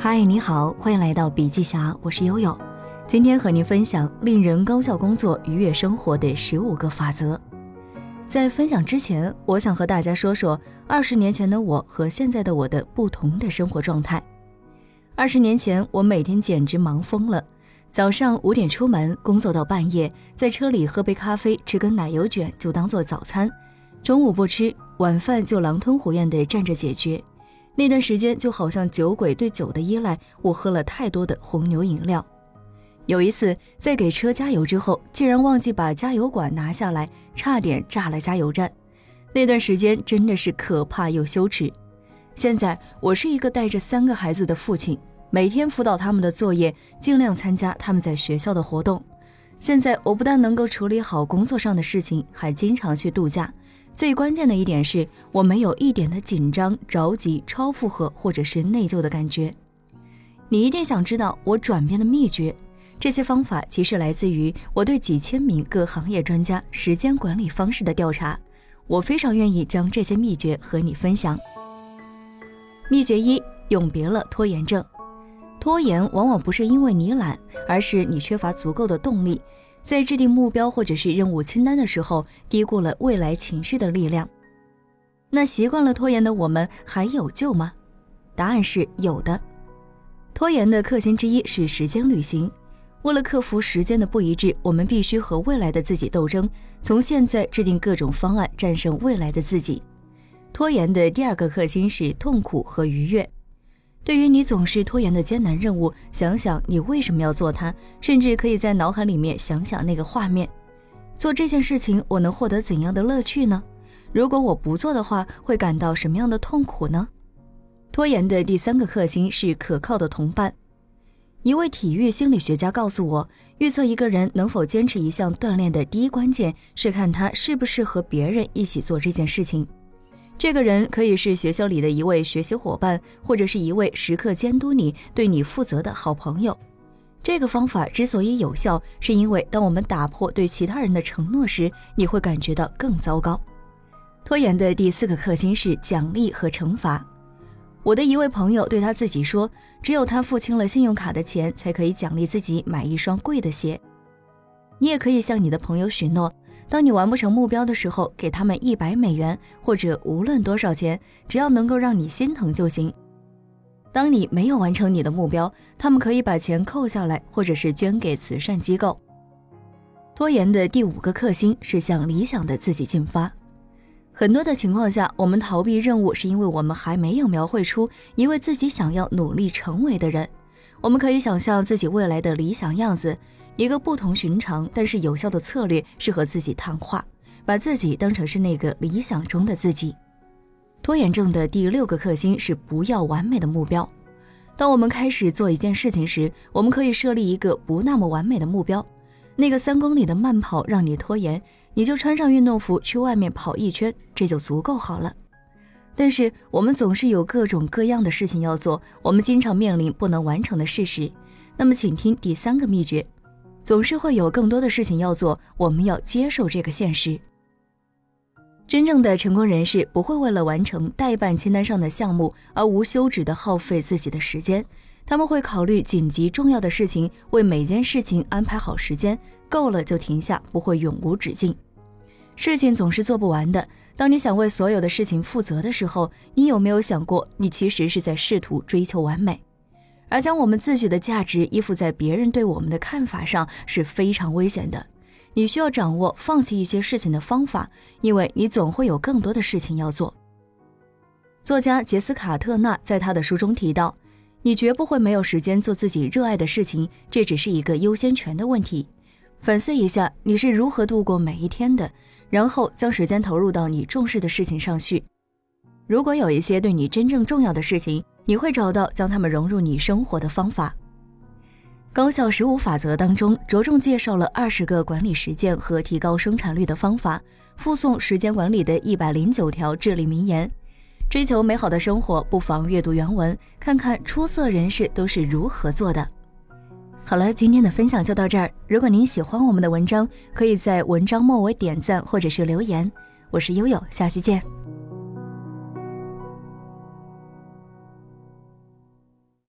嗨，你好，欢迎来到笔记侠，我是悠悠。今天和您分享令人高效工作、愉悦生活的十五个法则。在分享之前，我想和大家说说二十年前的我和现在的我的不同的生活状态。二十年前，我每天简直忙疯了，早上五点出门，工作到半夜，在车里喝杯咖啡，吃根奶油卷就当做早餐，中午不吃，晚饭就狼吞虎咽地站着解决。那段时间就好像酒鬼对酒的依赖，我喝了太多的红牛饮料。有一次在给车加油之后，竟然忘记把加油管拿下来，差点炸了加油站。那段时间真的是可怕又羞耻。现在我是一个带着三个孩子的父亲，每天辅导他们的作业，尽量参加他们在学校的活动。现在我不但能够处理好工作上的事情，还经常去度假。最关键的一点是我没有一点的紧张、着急、超负荷或者是内疚的感觉。你一定想知道我转变的秘诀，这些方法其实来自于我对几千名各行业专家时间管理方式的调查。我非常愿意将这些秘诀和你分享。秘诀一：永别了拖延症。拖延往往不是因为你懒，而是你缺乏足够的动力。在制定目标或者是任务清单的时候，低估了未来情绪的力量。那习惯了拖延的我们还有救吗？答案是有的。拖延的克星之一是时间旅行。为了克服时间的不一致，我们必须和未来的自己斗争，从现在制定各种方案，战胜未来的自己。拖延的第二个克星是痛苦和愉悦。对于你总是拖延的艰难任务，想想你为什么要做它，甚至可以在脑海里面想想那个画面。做这件事情，我能获得怎样的乐趣呢？如果我不做的话，会感到什么样的痛苦呢？拖延的第三个克星是可靠的同伴。一位体育心理学家告诉我，预测一个人能否坚持一项锻炼的第一关键是看他是不是和别人一起做这件事情。这个人可以是学校里的一位学习伙伴，或者是一位时刻监督你、对你负责的好朋友。这个方法之所以有效，是因为当我们打破对其他人的承诺时，你会感觉到更糟糕。拖延的第四个克星是奖励和惩罚。我的一位朋友对他自己说：“只有他付清了信用卡的钱，才可以奖励自己买一双贵的鞋。”你也可以向你的朋友许诺。当你完不成目标的时候，给他们一百美元，或者无论多少钱，只要能够让你心疼就行。当你没有完成你的目标，他们可以把钱扣下来，或者是捐给慈善机构。拖延的第五个克星是向理想的自己进发。很多的情况下，我们逃避任务，是因为我们还没有描绘出一位自己想要努力成为的人。我们可以想象自己未来的理想样子。一个不同寻常但是有效的策略是和自己谈话，把自己当成是那个理想中的自己。拖延症的第六个克星是不要完美的目标。当我们开始做一件事情时，我们可以设立一个不那么完美的目标。那个三公里的慢跑让你拖延，你就穿上运动服去外面跑一圈，这就足够好了。但是我们总是有各种各样的事情要做，我们经常面临不能完成的事实。那么，请听第三个秘诀。总是会有更多的事情要做，我们要接受这个现实。真正的成功人士不会为了完成代办清单上的项目而无休止的耗费自己的时间，他们会考虑紧急重要的事情，为每件事情安排好时间，够了就停下，不会永无止境。事情总是做不完的。当你想为所有的事情负责的时候，你有没有想过，你其实是在试图追求完美？而将我们自己的价值依附在别人对我们的看法上是非常危险的。你需要掌握放弃一些事情的方法，因为你总会有更多的事情要做。作家杰斯卡特纳在他的书中提到：“你绝不会没有时间做自己热爱的事情，这只是一个优先权的问题。反思一下你是如何度过每一天的，然后将时间投入到你重视的事情上去。如果有一些对你真正重要的事情，你会找到将它们融入你生活的方法。高效十五法则当中，着重介绍了二十个管理实践和提高生产率的方法，附送时间管理的一百零九条至理名言。追求美好的生活，不妨阅读原文，看看出色人士都是如何做的。好了，今天的分享就到这儿。如果您喜欢我们的文章，可以在文章末尾点赞或者是留言。我是悠悠，下期见。